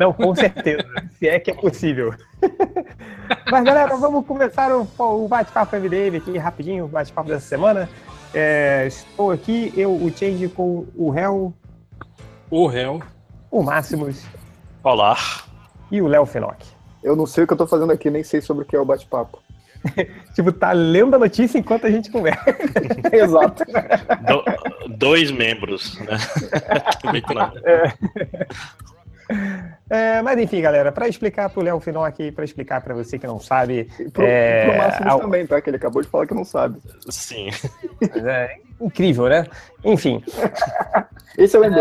Não, com certeza. se é que é possível. Mas, galera, vamos começar o, o bate-papo MDM aqui, rapidinho, o bate-papo dessa semana. É, estou aqui, eu, o Change, com o Hel. O Hel. O Máximos. Olá. E o Léo Fenoc. Eu não sei o que eu tô fazendo aqui, nem sei sobre o que é o bate-papo. tipo, tá lendo a notícia enquanto a gente conversa. Exato. Do, dois membros, né? é. é, mas enfim, galera, para explicar pro Léo aqui, para explicar para você que não sabe. pro, é, pro Máximo ao... também, tá? Que ele acabou de falar que não sabe. Sim. É, incrível, né? Enfim. Esse é o MDM.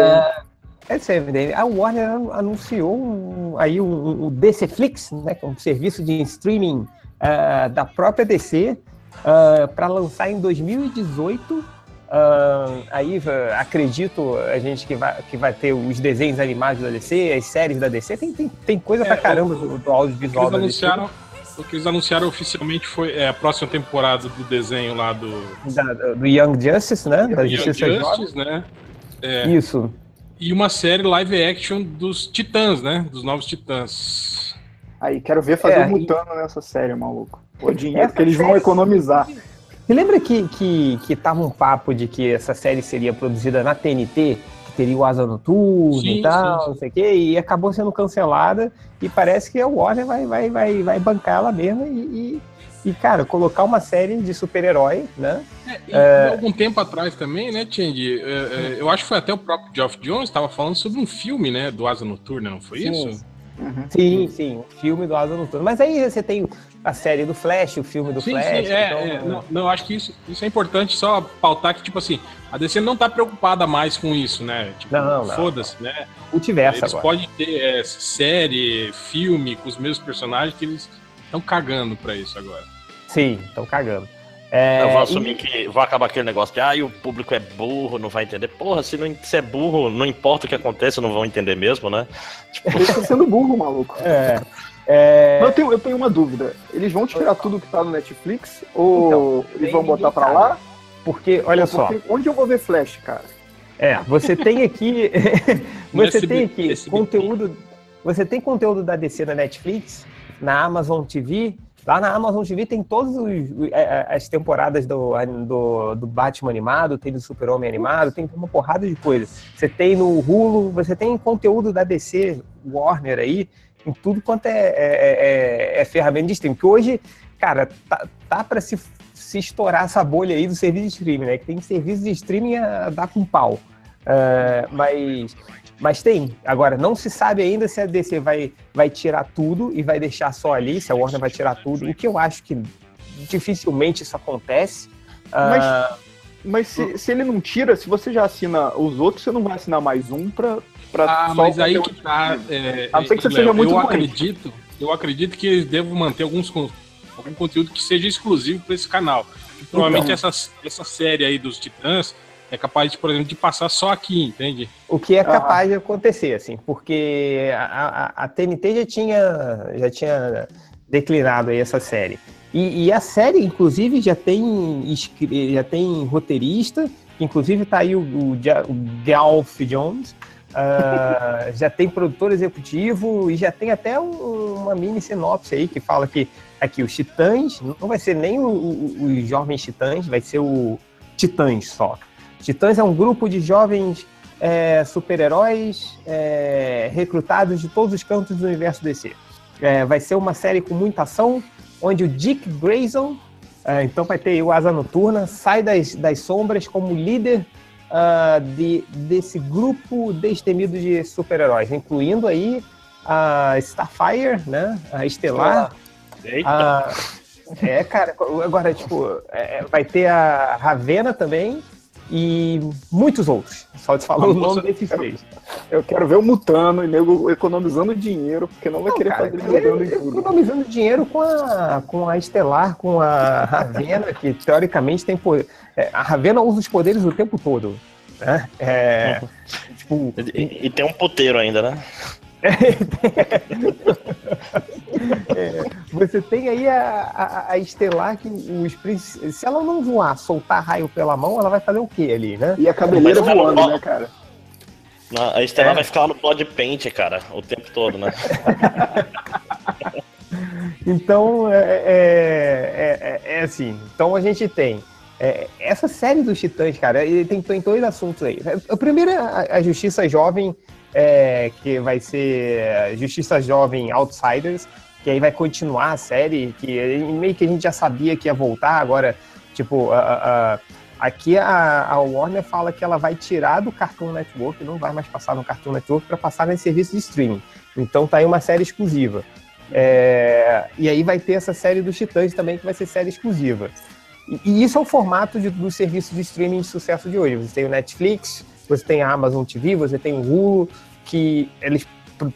É, esse é o MDM. A Warner anunciou um, aí o, o DCFlix, né? Que é um serviço de streaming uh, da própria DC uh, para lançar em 2018. Uh, aí acredito a gente que vai, que vai ter os desenhos animados da DC, as séries da DC, tem, tem, tem coisa é, pra caramba do, do audiovisual eles anunciaram, O que eles anunciaram oficialmente foi é, a próxima temporada do desenho lá do. Da, do Young Justice, né? Da Young Justiça Justice, né? É, Isso. E uma série live action dos Titãs, né? Dos novos Titãs. Aí, quero ver fazer é, um mutano e... nessa série, maluco. O dinheiro que eles vão economizar. Você lembra que, que, que tava um papo de que essa série seria produzida na TNT? Que teria o Asa Noturno sim, e tal, sim, sim. não sei o quê, e acabou sendo cancelada. E parece que a Warner vai, vai, vai, vai bancar ela mesma e, e, e, cara, colocar uma série de super-herói, né? É, e é... algum tempo atrás também, né, Tindy? É, é, eu acho que foi até o próprio Geoff Jones estava falando sobre um filme, né, do Asa Noturna, não foi isso? Uhum. Sim, sim, filme do Asa Noturna. Mas aí você tem a série do Flash, o filme do sim, Flash. Sim, é, então... é, não, não, acho que isso, isso é importante só pautar que, tipo assim, a DC não tá preocupada mais com isso, né? Tipo, não, não. Foda-se, né? Multiverso Eles agora. podem ter é, série, filme com os mesmos personagens que eles estão cagando pra isso agora. Sim, estão cagando. É, eu vou assumir e... que vai acabar aquele negócio de ah, o público é burro, não vai entender. Porra, se, não, se é burro, não importa o que aconteça, não vão entender mesmo, né? Tipo... Eles estão sendo burro, maluco. É. É... Eu, tenho, eu tenho uma dúvida. Eles vão tirar tudo que tá no Netflix ou então, eles vão botar pra lá? Porque, olha porque só. Onde eu vou ver Flash, cara? É, você tem aqui. você tem aqui conteúdo. Você tem conteúdo da DC na Netflix, na Amazon TV, Lá na Amazon TV tem todas é, é, as temporadas do, do, do Batman animado, tem do Super-Homem animado, tem uma porrada de coisas. Você tem no Hulu, você tem conteúdo da DC Warner aí, em tudo quanto é, é, é, é ferramenta de streaming. Que hoje, cara, tá, tá para se, se estourar essa bolha aí do serviço de streaming, né? Que tem serviço de streaming a dar com pau. Uh, mas mas tem. Agora, não se sabe ainda se a DC vai, vai tirar tudo e vai deixar só ali, se a Warner vai tirar tudo, o que eu acho que dificilmente isso acontece. Mas, uh... mas se, se, ele não tira, se você já assina os outros, você não vai assinar mais um pra. Pra ah, mas aí que tá. É, a não ser que você seja muito Eu acredito, eu acredito que eles manter alguns, algum conteúdo que seja exclusivo para esse canal. provavelmente então. essa, essa série aí dos Titãs é capaz, de, por exemplo, de passar só aqui, entende? O que é capaz ah. de acontecer, assim, porque a, a, a, TNT já tinha, já tinha declinado aí essa série. E, e, a série, inclusive, já tem, já tem roteirista, inclusive tá aí o, o, o Galf Jones, uh, já tem produtor executivo e já tem até um, uma mini sinopse aí que fala que aqui os Titãs, não vai ser nem os Jovens Titãs, vai ser o Titãs só. Titãs é um grupo de jovens é, super-heróis é, recrutados de todos os cantos do universo DC. É, vai ser uma série com muita ação, onde o Dick Grayson, é, então vai ter o Asa Noturna, sai das, das sombras como líder uh, de, desse grupo destemido de super-heróis, incluindo aí a Starfire, né, a Estelar. A, é, cara, agora, tipo, é, vai ter a Ravena também, e muitos outros. Só te falou o nome desses três. Eu quero ver o Mutano e nego economizando dinheiro, porque não vai não, querer cara, fazer mudando em tudo. Economizando dinheiro com a, com a Estelar, com a Ravena, que teoricamente tem poder. É, a Ravena usa os poderes o tempo todo. Né? É, tipo, e, e tem um puteiro ainda, né? é, você tem aí a, a, a, Estelar que os se ela não voar, soltar raio pela mão, ela vai fazer o que ali, né? E a cabeleira voando, né, cara? Não, a Estela é. vai ficar lá no body paint, cara, o tempo todo, né? então, é, é, é, é, assim. Então a gente tem é, essa série dos Titãs, cara, ele tem, tem dois assuntos aí. O primeiro é a, a Justiça Jovem, é, que vai ser Justiça Jovem Outsiders, que aí vai continuar a série, que meio que a gente já sabia que ia voltar, agora, tipo, a, a, aqui a, Warner fala que ela vai tirar do Cartoon Network, não vai mais passar no Cartoon Network para passar nesse serviço de streaming. Então tá aí uma série exclusiva. É, e aí vai ter essa série dos Titãs também, que vai ser série exclusiva. E, isso é o formato de, do serviço de streaming de sucesso de hoje. Você tem o Netflix, você tem a Amazon TV, você tem o Hulu, que eles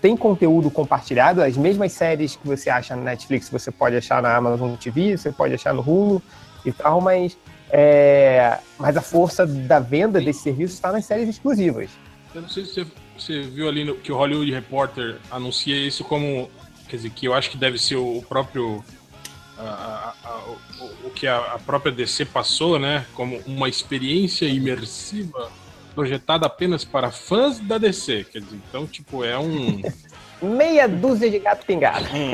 têm conteúdo compartilhado, as mesmas séries que você acha na Netflix, você pode achar na Amazon TV, você pode achar no Hulu e tal, mas, é, mas a força da venda desse serviço está nas séries exclusivas. Eu não sei se você, você viu ali no, que o Hollywood Reporter anuncia isso como, quer dizer, que eu acho que deve ser o próprio a, a, o, o, que a, a, própria DC passou, né, como uma experiência imersiva projetada apenas para fãs da DC. Quer dizer, então, tipo, é um. Meia dúzia de gato pingado. Hum.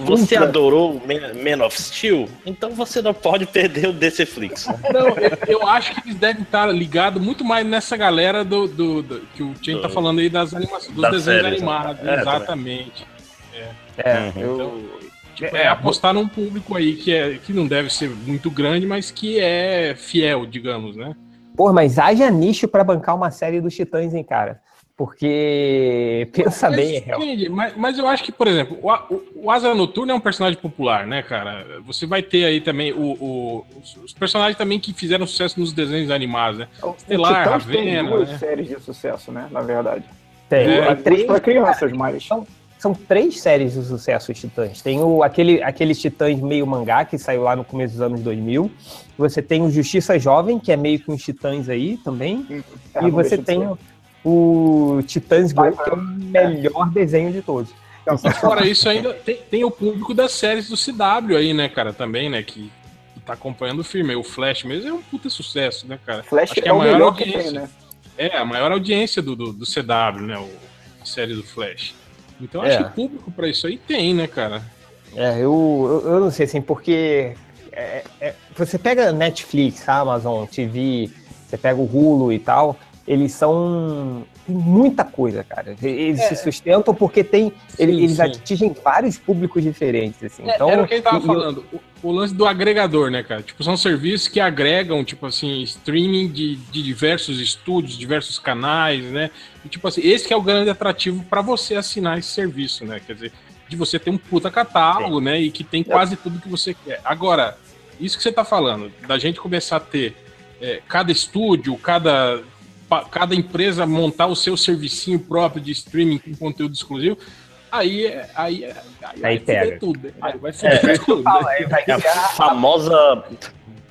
Você adorou Man of Steel? Então você não pode perder o DC Flix. Não, eu, eu acho que eles devem estar ligados muito mais nessa galera do, do, do que o Chen tá falando aí das animações, dos desenhos séries, né? animados. É, exatamente. É, é uhum. eu, então, Tipo, é, é apostar num público aí que, é, que não deve ser muito grande, mas que é fiel, digamos, né? Pô, mas haja nicho para bancar uma série dos Titãs, hein, cara? Porque, pensa mas, bem, é real. Mas, mas, eu acho que, por exemplo, o, o, o, Asa Noturna é um personagem popular, né, cara? Você vai ter aí também o, o os, os, personagens também que fizeram sucesso nos desenhos animados, né? O Estelar, Ravena, tem duas né? séries de sucesso, né, na verdade. Tem. É, três para crianças, mas... São, são três séries de sucesso os Titãs. Tem o, aquele, aqueles Titãs meio mangá, que saiu lá no começo dos anos 2000. Você tem o Justiça Jovem, que é meio que uns Titãs aí também. É, e você tem o, o Titãs Go, que é o melhor desenho de todos. Fora isso, ainda tem, tem, o público das séries do CW aí, né, cara, também, né, que, tá acompanhando o filme. O Flash mesmo é um puta sucesso, né, cara? Flash Acho que é, é a maior audiência. Tem, né? É, a maior audiência do, do, do CW, né, o, a série do Flash. Então acho é. que público para isso aí tem, né, cara? É, eu, eu, eu não sei assim, porque é, é, você pega Netflix, Amazon, TV, você pega o Hulu e tal, eles são tem muita coisa, cara. Eles é. se sustentam porque tem. Sim, eles sim. atingem vários públicos diferentes. Assim. É, então, era o que ele tava falando. Eu... O, o, lance do agregador, né, cara? Tipo, são serviços que agregam, tipo assim, streaming de, de diversos estúdios, diversos canais, né? E, tipo assim, esse que é o grande atrativo para você assinar esse serviço, né? Quer dizer, de você ter um puta catálogo, sim. né? E que tem quase tudo que você quer. Agora, isso que você tá falando, da gente começar a ter é, cada estúdio, cada cada empresa montar o seu servicinho próprio de streaming com conteúdo exclusivo, aí, é, aí, é, aí, aí pega. tudo. Aí vai foder é, tudo. Né? Vai a famosa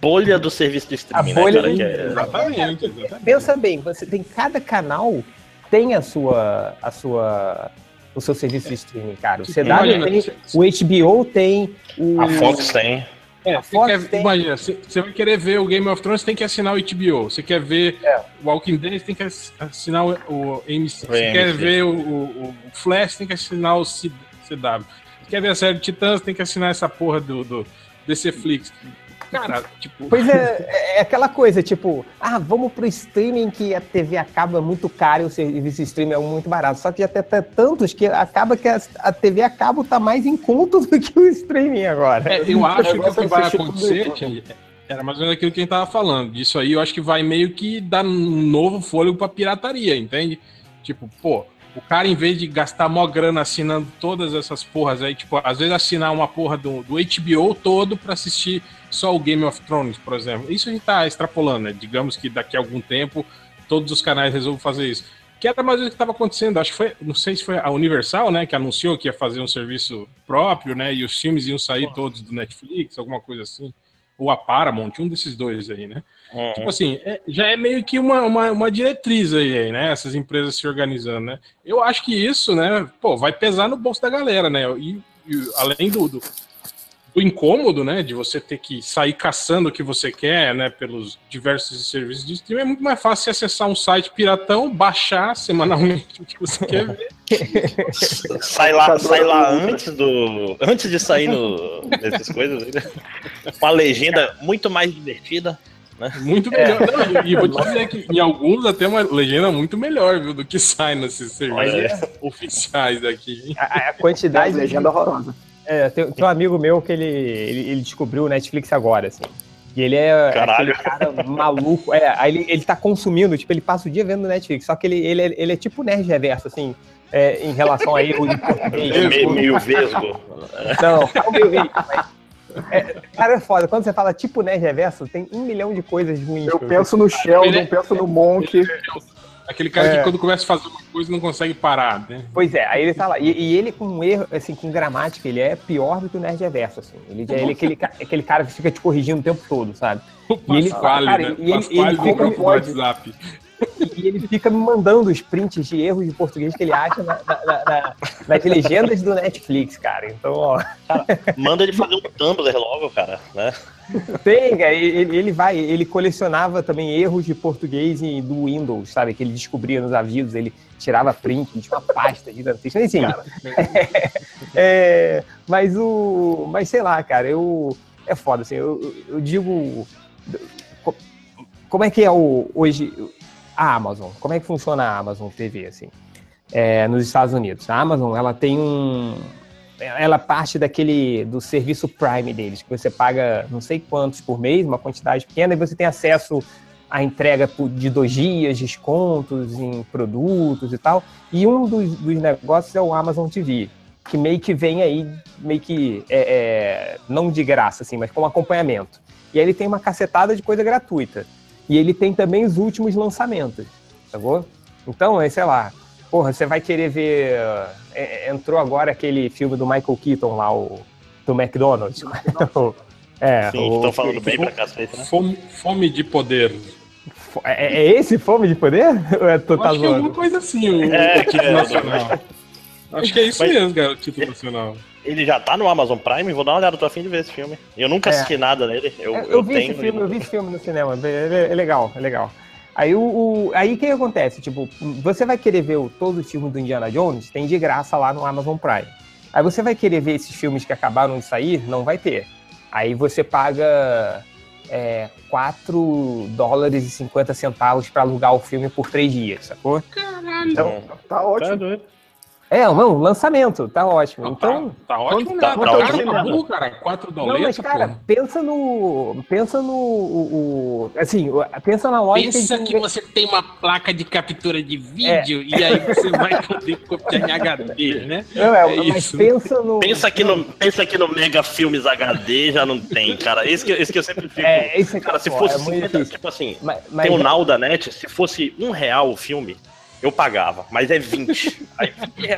bolha do serviço de streaming, a né, bolha né, cara? Do... É... Exatamente, exatamente. Pensa bem, você tem cada canal tem a sua a sua o seu serviço de streaming, cara. O CW tem, o HBO tem, o... a Fox tem. É, quer, tem... Imagina, você vai querer ver o Game of Thrones, tem que assinar o HBO. Você quer ver é. o Walking Dead, você tem que assinar o, o AMC. Você quer ver o, o, o, Flash, tem que assinar o CW. Você quer ver a série de Titãs, tem que assinar essa porra do, do DC Flix. Cara, tipo. Pois é, é aquela coisa, tipo, ah, vamos pro streaming que a TV acaba muito caro e o serviço streaming é muito barato. Só que já tem tantos que acaba que a, a TV acaba tá mais em conta do que o streaming agora. É, eu acho que o que vai acontecer, era mais ou menos aquilo que a gente tava falando. Isso aí eu acho que vai meio que dar um novo fôlego pra pirataria, entende? Tipo, pô, o cara, em vez de gastar mó grana assinando todas essas porras aí, tipo, às vezes assinar uma porra do, do HBO todo pra assistir só o Game of Thrones, por exemplo. Isso a gente tá extrapolando, né? Digamos que daqui a algum tempo todos os canais resolvam fazer isso. Que era mais o que estava acontecendo. Acho que foi, não sei se foi a Universal, né, que anunciou que ia fazer um serviço próprio, né, e os filmes iam sair todos do Netflix, alguma coisa assim. Ou a Paramount, um desses dois aí, né? Uhum. Tipo assim, é, já é meio que uma, uma, uma, diretriz aí, né? Essas empresas se organizando, né? Eu acho que isso, né, pô, vai pesar no bolso da galera, né? E, e além do, do o incômodo, né, de você ter que sair caçando o que você quer, né, pelos diversos serviços de streaming, é muito mais fácil acessar um site piratão, baixar semanalmente o que você quer ver. sai lá, sai lá antes do, antes de sair no, dessas coisas, né? uma legenda muito mais divertida. Né? Muito melhor. É. Não, e vou te dizer que em alguns até uma legenda muito melhor, viu, do que sai nesses serviços oficiais daqui. A, a quantidade. de legenda horrorosa. É, tem, tem, um amigo meu que ele, ele, ele, descobriu o Netflix agora, assim. E ele é Caralho. aquele cara maluco. É, aí ele, ele tá consumindo, tipo, ele passa o dia vendo Netflix. Só que ele, ele, ele é tipo nerd reverso, assim, é, em relação a erro de português. Meio, meio vesgo. Não, é meio É, cara, é foda. Quando você fala tipo nerd reverso, tem um milhão de coisas ruins. Eu penso no Sheldon, penso no Monk. Aquele cara é. que quando começa a fazer uma coisa não consegue parar, né? Pois é, aí ele tá lá. E, e, ele com erro, assim, com gramática, ele é pior do que o Nerd Reverso, assim. Ele, ele é aquele, aquele cara que fica te corrigindo o tempo todo, sabe? O e ele, Pasquale, cara, né? E ele, ele fica no WhatsApp. E ele fica me mandando os prints de erros de português que ele acha na, na, na, nas legendas do Netflix, cara. Então, ó. Cara, manda ele fazer um Tumblr logo, cara, né? Tem, cara, ele, ele vai, ele colecionava também erros de português do Windows, sabe? Que ele descobria nos avisos, ele tirava print, tinha uma pasta gigantesca, enfim. Cara. É, é, mas o. Mas sei lá, cara, eu. É foda, assim, eu, eu digo. Como é que é o, hoje a Amazon? Como é que funciona a Amazon TV, assim? É, nos Estados Unidos. A Amazon, ela tem um, ela parte daquele do serviço Prime deles, que você paga não sei quantos por mês, uma quantidade pequena, e você tem acesso à entrega de dois dias, descontos em produtos e tal. E um dos, dos negócios é o Amazon TV, que meio que vem aí, meio que é, é, não de graça, assim, mas com acompanhamento. E aí ele tem uma cacetada de coisa gratuita. E ele tem também os últimos lançamentos, sacou? Então, é, sei lá, porra, você vai querer ver. É, entrou agora aquele filme do Michael Keaton lá, o do McDonald's. é, Sim, estão falando bem pra cacete, né? Fome, fome de poder. É, é, esse fome de poder? Ou é tu tá Acho que é alguma coisa assim, o, é, título é, nacional. Acho que é isso Mas, mesmo, cara, o título nacional. Ele já tá no Amazon Prime? Vou dar uma olhada, tô afim de ver esse filme. Eu nunca é. assisti nada nele. Eu, eu, eu vi tenho, esse filme, eu vi esse filme no cinema. É, é legal, é legal. Aí o, o aí que acontece? Tipo, você vai querer ver o, todo o filme do Indiana Jones, tem de graça lá no Amazon Prime. Aí você vai querer ver esses filmes que acabaram de sair, não vai ter. Aí você paga é, 4 dólares e 50 centavos para alugar o filme por 3 dias, sacou? Caralho! Então, tá ótimo. Tá é, não, lançamento, tá ótimo. então, tá, tá ótimo, tá, tá, tá ótimo. Tá cara, 4 dólares. Não, mas, cara, pô. pensa no. Pensa no. O, o, assim, pensa na lógica. Pensa que, que você tem uma placa de captura de vídeo é. e aí você vai poder copiar em HD, né? Não, é, é mas isso. pensa no. Pensa que no, pensa que no Mega Filmes HD já não tem, cara. Esse que, esse que eu sempre fico. É, esse é cara, se fosse. É tipo assim, mas, mas, tem o Now da Net, se fosse um real o filme eu pagava, mas é 20. Aí,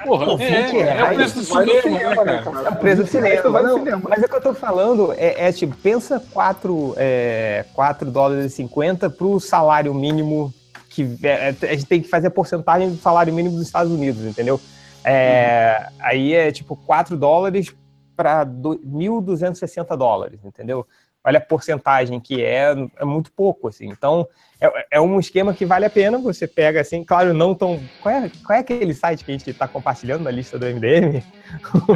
Porra, 20 é, reais. É o preço do cinema, né, cara? É o preço do cinema. Cinema. Mas é o que eu tô falando, é, é tipo, pensa 4, é, 4 dólares e 50 pro salário mínimo que é, é, a gente tem que fazer a porcentagem do salário mínimo dos Estados Unidos, entendeu? É, uhum. Aí é tipo 4 dólares para 1.260 dólares, entendeu? Olha a porcentagem que é, é muito pouco, assim. Então, é, é, um esquema que vale a pena. Você pega assim, claro, não tão. Qual é, qual é aquele site que a gente está compartilhando na lista do MDM?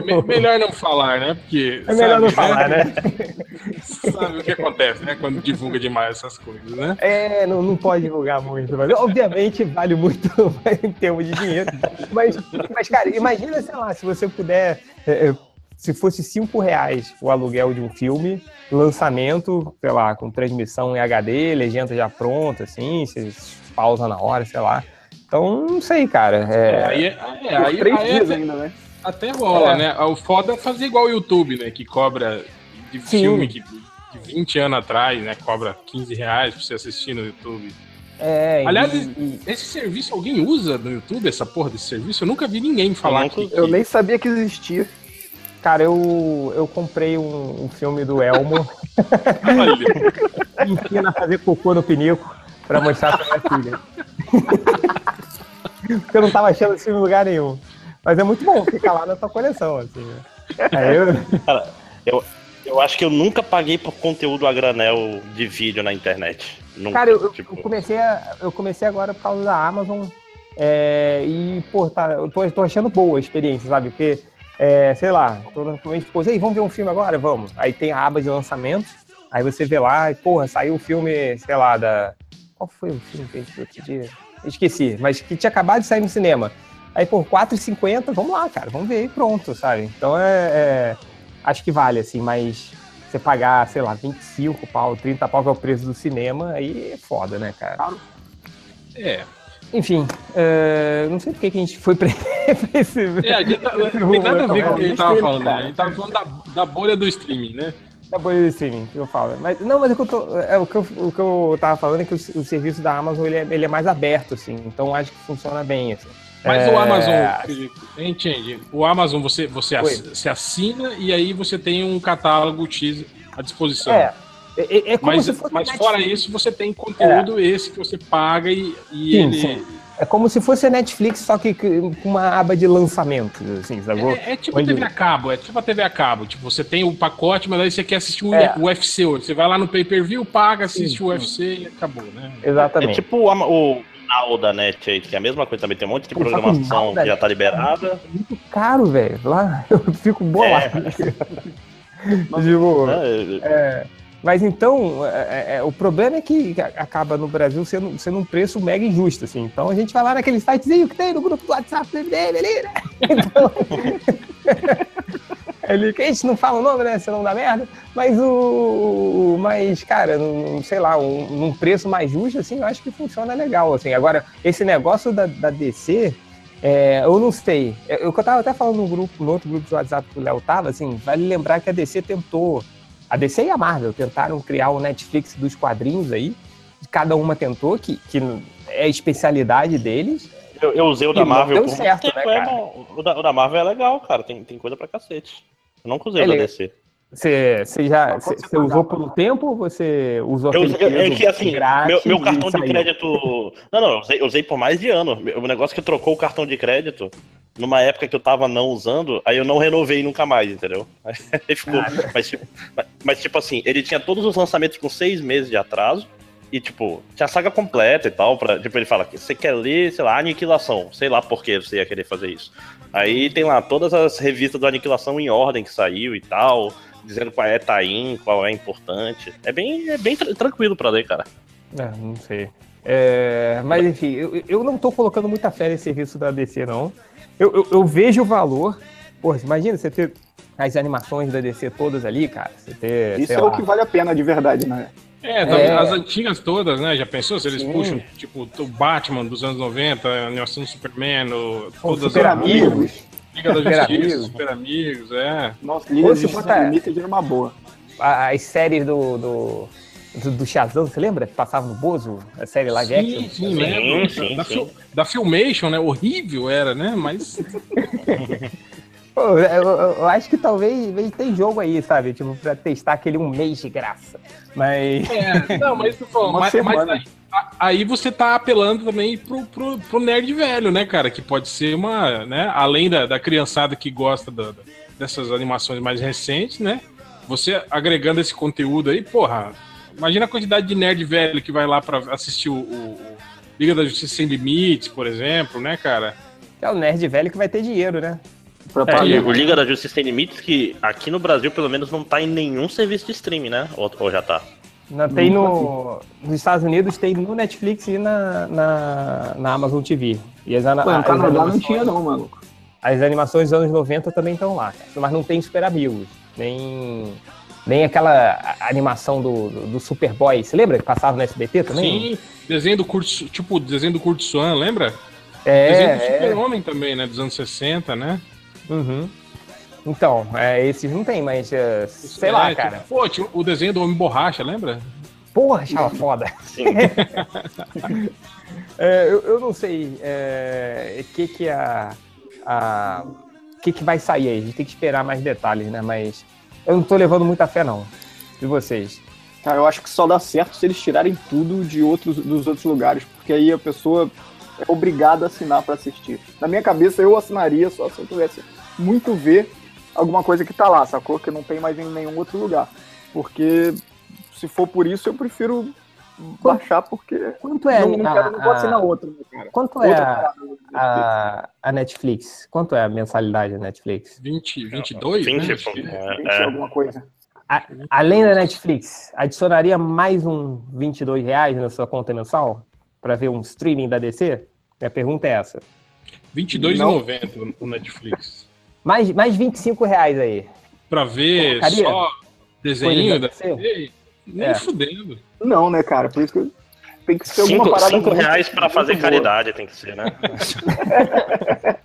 É melhor não falar, né? Porque. É melhor sabe, não falar, né? sabe o que acontece, né? Quando divulga demais essas coisas, né? É, não, não pode divulgar muito. Mas, obviamente, vale muito em termos de dinheiro. Mas, mas, cara, imagina, sei lá, se você puder. É, é se fosse cinco reais o aluguel de um filme, lançamento, sei lá, com transmissão em HD, legenda já pronta, assim, você pausa na hora, sei lá. Então, não sei, cara. É, é aí, é, aí, três aí, dias ainda, né? Até rola, é. né? O foda é fazer igual o YouTube, né? Que cobra de Sim. filme que, de 20 anos atrás, né? Cobra 15 reais pra você assistir no YouTube. É, Aliás, e... esse serviço alguém usa no YouTube, essa porra desse serviço? Eu nunca vi ninguém falar eu, que, eu nem sabia que existia. Cara, eu, eu comprei um, um filme do Elmo. Ensina a fazer cocô no pinico pra mostrar pra minha filha. Porque eu não tava achando esse filme em lugar nenhum. Mas é muito bom ficar lá na tua coleção, assim. Né? Aí eu... Cara, eu, Eu acho que eu nunca paguei por conteúdo a granel de vídeo na internet. Nunca, Cara, eu, tipo, eu comecei a- eu comecei agora por causa da Amazon é, e, pô, tá, eu tô, tô achando boa a experiência, sabe? Porque, é, sei lá, tô com a minha esposa, ei, vamos ver um filme agora? Vamos. Aí tem a aba de lançamento, aí você vê lá, e, porra, saiu o filme, sei lá, da... Qual foi o filme que a gente viu outro dia? Esqueci, mas que tinha acabado de sair no cinema. Aí, por R$4,50, vamos lá, cara, vamos ver e pronto, sabe? Então, é, é- acho que vale, assim, mas você pagar, sei lá, 25 pau, 30 pau, que é o preço do cinema, aí é foda, né, cara? É. Enfim, é, não sei por que a gente foi pra pra esse... É, a gente tá- não tem nada a ver com o que a gente tava falando, né? A gente tava falando da, da bolha do streaming, né? Da bolha do streaming, que eu falo. Mas, não, mas o que eu, tô, é, o, que eu, o que eu tava falando é que o, o serviço da Amazon ele é, ele é mais aberto, assim, então acho que funciona bem, assim. Mas É, o Amazon, entende? O Amazon você, você Oi. se assina e aí você tem um catálogo X à disposição. É, é, é como mas se fosse mas Netflix. fora isso, você tem conteúdo esse que você paga e, e Sim, ele. sim. É como se fosse a Netflix, só que com uma aba de lançamento, assim, sacou? É, é tipo Onde- TV a cabo, é tipo a TV a cabo. Tipo, você tem o pacote, mas aí você quer assistir um É. UFC hoje. Você vai lá no pay-per-view, paga, assiste Sim, o UFC e acabou, né? É Exatamente. tipo o, o Now da Net aí, que é a mesma coisa também. Tem um monte de Pô, o programação que já tá liberada. muito caro, velho. Lá eu fico bolado. Tipo, né? é, mas então, é, é, o problema é que acaba no Brasil sendo, sendo um preço mega injusto, assim. Então a gente vai lá naquele sitezinho que tem no grupo do WhatsApp dele ali, né? Então, ele, que a gente não fala o nome, né? Senão dá merda. Mas o. Mas, cara, num, sei lá, um, num preço mais justo, assim, eu acho que funciona legal. Assim. Agora, esse negócio da, da DC, é, eu não sei. Eu, eu tava até falando no grupo, no outro grupo de WhatsApp que o Léo tava, assim, vale lembrar que a DC tentou. A DC e a Marvel tentaram criar o Netflix dos quadrinhos aí. Cada uma tentou, que, que é a especialidade deles. Eu, eu usei o da Marvel deu por certo, tempo, né, é cara? bom. O da, o da Marvel é legal, cara. Tem, tem coisa pra cacete. Eu nunca usei o da DC. Você, você já você, você usou um tempo ou você usou Eu, aquele eu- é que assim, meu, meu cartão de crédito. Não, não, eu usei, eu usei por mais de ano. O negócio que trocou o cartão de crédito numa época que eu tava não usando, aí eu não renovei nunca mais, entendeu? Aí ficou. Mas, tipo, mas- mas, tipo assim, ele tinha todos os lançamentos com seis meses de atraso. E, tipo, tinha a saga completa e tal. Pra, tipo, ele fala que você quer ler, sei lá, Aniquilação. Sei lá por que você ia querer fazer isso. Aí tem lá todas as revistas do Aniquilação em ordem que saiu e tal. Dizendo qual é Taim, qual é importante. É bem, é bem tra- tranquilo pra ler, cara. É, não sei. É, mas enfim, eu, eu não tô colocando muita fé nesse serviço da DC, não. Eu, eu, eu vejo o valor. Porra, imagina você ter as animações da DC todas ali, cara. Você ter. Isso sei é lá, o que vale a pena de verdade, né? É, É. as antigas todas, né? Já pensou se eles Sim. puxam, tipo, o Batman dos anos 90, a animação do Superman, o, Pô, todas Super as Amigos. Liga da Super Justiça, Amigos. Super Amigos, é. Nossa, Liga de se Justiça botar- Limited era uma boa. As séries do. do... Do, do Shazam, você lembra? Que passava no Bozo? A série live Sim, action? sim, lembro. sim, da, sim. Da Filmation, né? Horrível era, né? Mas Pô, eu, eu- acho que talvez, talvez tem jogo aí, sabe? Tipo, pra testar aquele um mês de graça. Mas. É, não, mas, pô, Uma mas, mas semana. Aí, você tá apelando também pro, pro, pro nerd velho, né, cara? Que pode ser uma, né? Além da, da criançada que gosta da- da- dessas animações mais recentes, né? Você agregando esse conteúdo aí, porra, imagina a quantidade de nerd velho que vai lá pra assistir o, o- o Liga da Justiça Sem Limites, por exemplo, né, cara? É o nerd velho que vai ter dinheiro, né? É, o Liga da Justiça Sem Limites, que aqui no Brasil, pelo menos, não tá em nenhum serviço de streaming, né? Ou, ou já tá? Na- tem no, nos Estados Unidos, tem no Netflix e na, na, na Amazon TV. E as, Pô, no as Canadá não animações- tinha não, mano. As animações dos anos 90 também estão lá, mas não tem Super Amigos. Nem, nem aquela animação do, do, do Superboy. Você lembra que passava no SBT também? Sim, desenho do Kurt, tipo, desenho do Kurt Swan, lembra? É, desenho do é. Super-Homem também, né? Dos anos 60, né? Uhum. Então, é, esses não tem, mas é, sei É, lá, tipo, cara. Pô, tinha o desenho do Homem Borracha, lembra? Porra, achava foda. Sim. É, eu, eu não sei o que que a, a que que vai sair aí. A gente tem que esperar mais detalhes, né? Mas eu não tô levando muita fé não. E vocês? Cara, eu acho que só dá certo se eles tirarem tudo de outros, dos outros lugares, porque aí a pessoa é obrigada a assinar pra assistir. Na minha cabeça, eu assinaria só se eu tivesse muito ver alguma coisa que tá lá, sacou? Que não tem mais em nenhum outro lugar. Porque se for por isso, eu prefiro baixar porque quanto é não, não, a, quero, não vou assinar outra, né, cara. Quanto é Outra a, parada do Netflix. a, a Netflix? Quanto é a mensalidade da Netflix? 20, 22, 20, né? pô, Acho que- é, Gente, é. alguma coisa. A- além da Netflix, adicionaria mais um 22 reais na sua conta mensal para ver um streaming da DC? Minha pergunta é essa. 22,90 no Netflix. Mais, mais 25 reais aí. Pra ver Colocaria? só desenho da? TV, nem É. fudendo. Não, né, cara? Por isso que eu- tem que ser alguma Cinco, parada cinco muito- reais pra muito fazer boa. caridade tem que ser, né?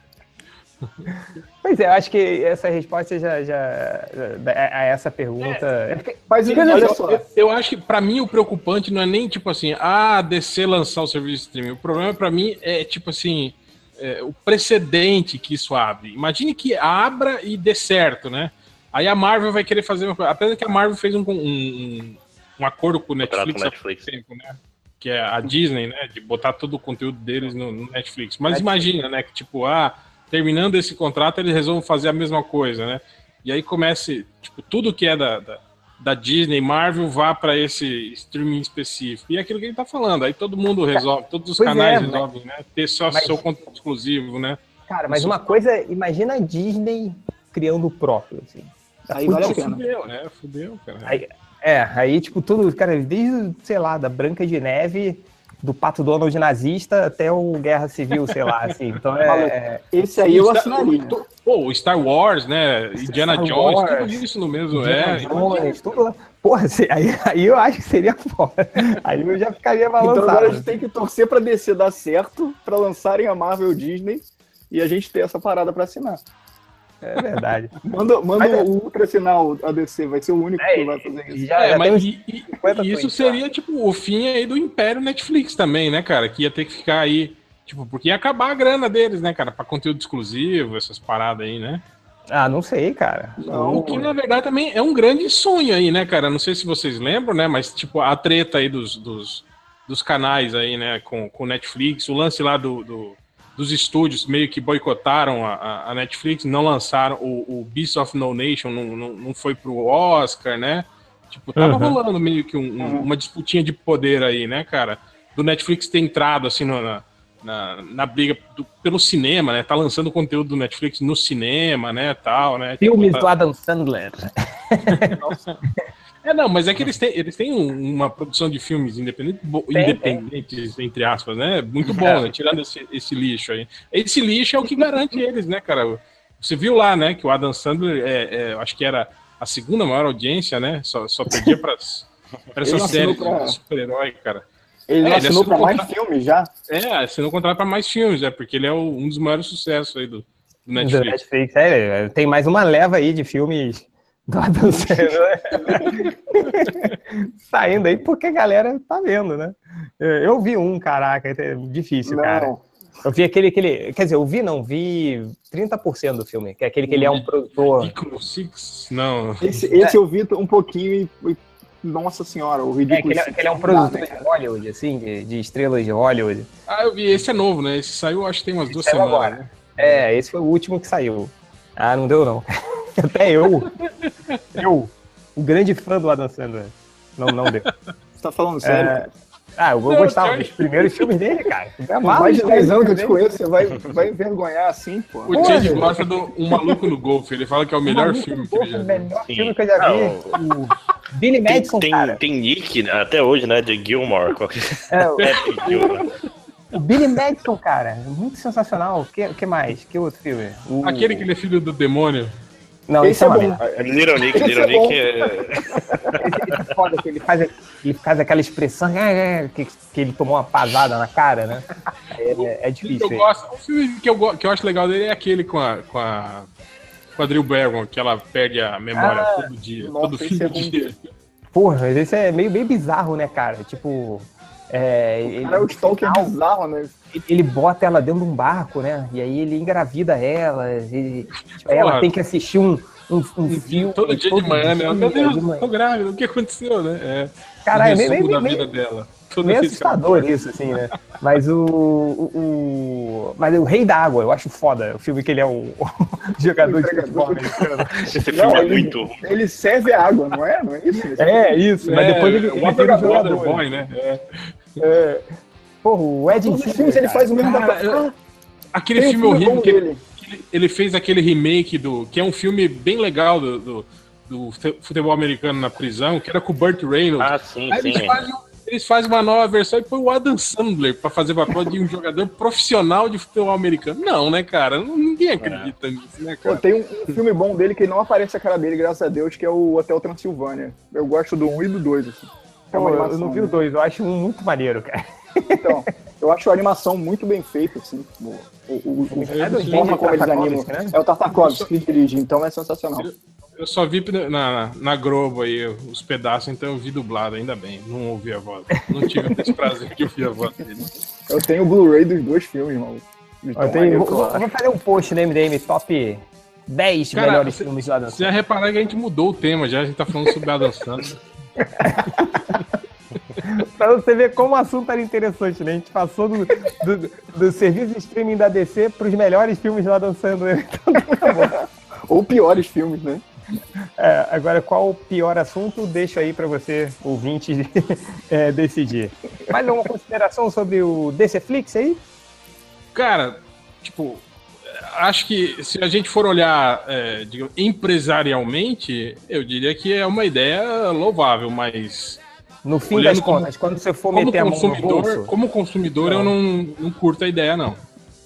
Pois é, eu acho que essa resposta já, já a a essa pergunta. é porque- Mas olha eu, só, eu- eu acho que pra mim o preocupante não é nem tipo assim, ah, DC lançar o serviço de streaming. O problema pra mim é tipo assim, é, o precedente que isso abre. Imagine que abra e dê certo, né? Aí a Marvel vai querer fazer uma coisa. Apesar que a Marvel fez um, um, um- um acordo com o Netflix Netflix. tempo, né? Que é a Disney, né? De botar todo o conteúdo deles no, no Netflix. Mas imagina, né? Que tipo, ah, terminando esse contrato, eles resolvem fazer a mesma coisa, né? E aí comece, tipo, tudo que é da, da, da Disney, Marvel, vá para esse streaming específico. E é aquilo que ele tá falando. Aí todo mundo resolve, todos os Pois canais é, mas- resolvem, né? Ter só mas- seu conteúdo exclusivo, né? Cara, mas uma coisa, imagina a Disney criando o próprio. Assim. aí vale a pena. Fudeu, né? Fudeu, cara. Aí, é, aí, tipo, tudo, cara, desde, sei lá, da Branca de Neve, do Pato Donald nazista até o Guerra Civil, sei lá, assim. Então é. Esse aí eu assinaria. Pô, o Star Wars, né? Indiana Star Jones, Wars, tudo isso no mesmo. Indiana é, Jones, tudo lá. Porra, aí, aí eu acho que seria foda. Aí eu já ficaria Então agora a balançado. gente tem que torcer pra DC dar certo, pra lançarem a Marvel Disney e a gente ter essa parada pra assinar. É verdade. Manda, manda Mas é- o Ultra assinar o- a DC, vai ser o único É, que vai fazer isso. Já, É, já mas e- e- 50 e isso seria, tipo, o fim aí do Império Netflix também, né, cara? Que ia ter que ficar aí, tipo, porque ia acabar a grana deles, né, cara? Pra conteúdo exclusivo, essas paradas aí, né? Ah, não sei, cara. Não, o que, na verdade, também é um grande sonho aí, né, cara? Não sei se vocês lembram, né? Mas, tipo, a treta aí dos, dos, dos canais aí, né, com o Netflix, o lance lá do, do- dos estúdios meio que boicotaram a, a- Netflix, não lançaram o, o Beast of No Nation, não, não, não foi pro Oscar, né? Tipo, tava Uhum. rolando meio que um- um- uma disputinha de poder aí, né, cara? Do Netflix ter entrado, assim, no- na, na, na briga do- pelo cinema, né? Tá lançando conteúdo do Netflix no cinema, né, tal, né? Filmes Tipo, do Adam Sandler. é, não, mas é que eles têm, eles têm um- uma produção de filmes independente, Tem, independentes, entre aspas, né? Muito bom, né? Tirando esse, esse lixo aí. Esse lixo é o que garante eles, né, cara? Você viu lá, né, que o Adam Sandler, é, é, acho que era a segunda maior audiência, né? Só, só perdia para essa série assinou pra- de super-herói, cara. Ele É, não ele assinou assinou pra mais contrato. filmes já? É, você não contrata para mais filmes, é porque ele é o- um dos maiores sucessos aí do, do Do Netflix. Netflix. É, tem mais uma leva aí de filmes do Adam Sandler saindo aí porque a galera tá vendo, né? Eu vi um, caraca, é difícil, cara. Não. Eu vi aquele, aquele. Quer dizer, eu vi, não, vi 30% do filme, que é aquele que ele é um produtor. Ridículo Six? Não. Esse, esse eu vi um pouquinho e, Nossa senhora, o É, ridículo. que ele, é- que ele é um produtor de Hollywood, assim, de, de estrelas de Hollywood. Ah, eu vi, esse é novo, né? Esse saiu, acho que tem umas duas Saiu semanas. agora. né? É, esse foi o último que saiu. Ah, não deu, não. Até eu. Eu, o grande fã do Adam Sandler. Não, não deu. Você tá falando sério? É, Ah, eu Não, gostava pior- dos primeiros filmes dele, cara. Amava mais de os 10 anos que eu te conheço, você vai, vai envergonhar assim, pô. O gente. gosta do Um Maluco no Golfe. Ele fala que é o melhor Maluco, filme que ele já O viu. melhor Sim. filme que eu já vi. O Billy Tem, Madison, tem, cara. tem Nick né, até hoje, né? De Gilmore. qualquer- É, o- Gilmore. o Billy Madison, cara. Muito sensacional. O que, que mais? Que outro filme? O- Aquele que ele é filho do demônio. Não, Esse esse é é uma bom. merda. Little Nick, Little é. Nick é. Esse é foda que ele faz, ele faz aquela expressão é, é, que, que ele tomou uma pasada na cara, né? É, é- é O difícil. que eu gosto, o filme que eu, que eu acho legal dele é aquele com a, com a, com a Drew Barrymore, que ela perde a memória Ah, todo dia, nossa, todo fim é do bom. dia. Porra, mas esse é meio, meio bizarro, né, cara? Tipo. É, ele, Cara, o Stalker é bizarro, né? ele bota ela dentro de um barco, né? E aí ele engravida ela. ele- tipo, ela tem que assistir um, um, um filme. Todo dia de manhã, né? Meu Deus, de tô grávida, o que aconteceu, né? É, Caralho, o da meio, vida dela. Meio assustador isso, assim, né? Mas o, o, o- Mas o Rei da Água, eu acho foda. O filme que ele é o, o jogador de futebol americano. Esse filme Não, é ele- muito. Ele serve a água, não é? Não é isso? É, isso. Mas É, depois ele, o ele vira um jogador. Boy, né? É. É. Porra, o Ed Todos os filmes ele faz o mesmo eu- Ah, Aquele um filme horrível que dele. que ele- ele fez aquele remake do. que é um filme bem legal do, do, do fute- futebol americano na prisão, que era com o Burt Reynolds. Ah, sim, Aí eles sim. fazem, eles fazem uma nova versão e põe o Adam Sandler pra fazer papel de um jogador profissional de futebol americano. Não, né, cara? Ninguém acredita nisso, né, Pô, cara? tem um, um filme bom dele que não aparece a cara dele, graças a Deus, que é o Hotel Transilvânia. Eu gosto do 1 e do 2, assim. É Pô, uma eu animação, não vi o né? dois, eu acho um muito maneiro, cara. Então, eu acho a animação muito bem feita, assim. O, o, o, o É eles animam. Tartakovsky, né? É o Tartakovsky que dirige, então é sensacional. Eu só vi na, na Globo aí os pedaços, então eu vi dublado, ainda bem. Não ouvi a voz. Não tive esse prazer de ouvir a voz dele. Eu tenho o Blu-ray dos dois filmes, mano. De tão Eu tenho, vou, vou- vou fazer um post no MDM top 10 Cara, melhores você- filmes lá da Você já reparar que a gente mudou o tema já, a gente tá falando sobre Adam Sandler. Pra você ver como o assunto era interessante, né? A gente passou do, do, do serviço de streaming da DC pros melhores filmes lá dançando. Ou piores filmes, né? É, agora, qual o pior assunto? Deixo aí pra você, ouvinte, é, decidir. Mais alguma consideração sobre o DCFlix aí? Cara, tipo, acho que se a gente for olhar é, digamos, empresarialmente, eu diria que é uma ideia louvável, mas No fim das como- contas, quando você for meter a mão no bolso... como consumidor eu não, não curto a ideia, não.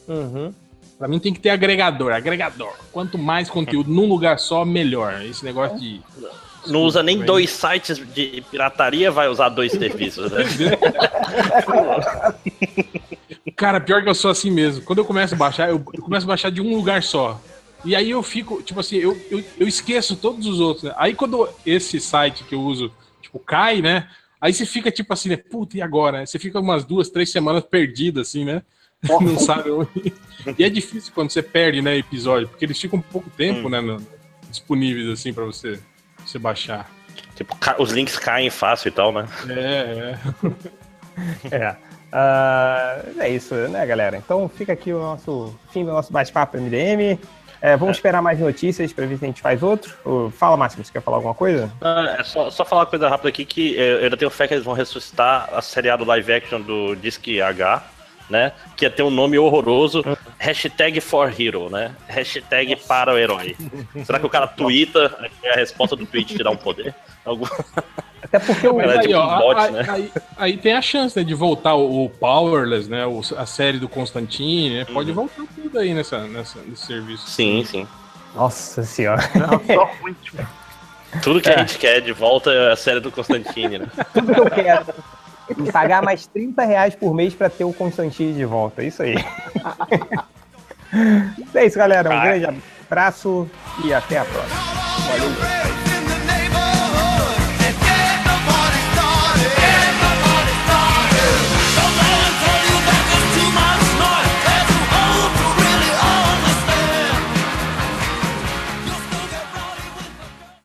Uhum. Pra mim tem que ter agregador, agregador. Quanto mais conteúdo num lugar só, melhor. Esse negócio de. Não usa nem dois sites de pirataria, vai usar dois serviços, né? Cara, pior que eu sou assim mesmo. Quando eu começo a baixar, eu, começo a baixar de um lugar só. E aí eu fico, tipo assim, eu, eu, eu esqueço todos os outros. né? Aí quando esse site que eu uso, tipo, cai, né? Aí você fica tipo assim, né? Puta, e agora? Você fica umas duas, três semanas perdido, assim, né? Não sabe onde. E é difícil quando você perde, né, episódio, porque eles ficam pouco tempo, né, no- disponíveis, assim, pra você, você baixar. Tipo, os links caem fácil e tal, né? É, é. É. Ah, é isso, né, galera? Então fica aqui o nosso fim do nosso bate-papo MDM. É, vamos esperar mais notícias para ver se a gente faz outro. Ô, Fala, Márcio, você quer falar alguma coisa? Ah, é só, só falar uma coisa rápida aqui que eu ainda tenho fé que eles vão ressuscitar a seriado live action do Disque H, né? Que ia ter um nome horroroso. Hashtag for hero, né? Hashtag para o herói. Será que o cara twitta e a resposta do tweet te dá um poder? Algum... Até porque o. É tipo um bot, aí, né? aí- aí tem a chance né, de voltar o, o Powerless, né? o- a série do Constantine, né? Pode voltar tudo aí nessa, nessa, nesse serviço. Sim, sim. Nossa senhora. Só ruim, tipo, Tudo que a gente quer de volta é a série do Constantine, né? Tudo que eu quero. E pagar mais 30 reais por mês para ter o Constantine de volta. Isso aí. é isso, galera. Um grande abraço e até a próxima. valeu.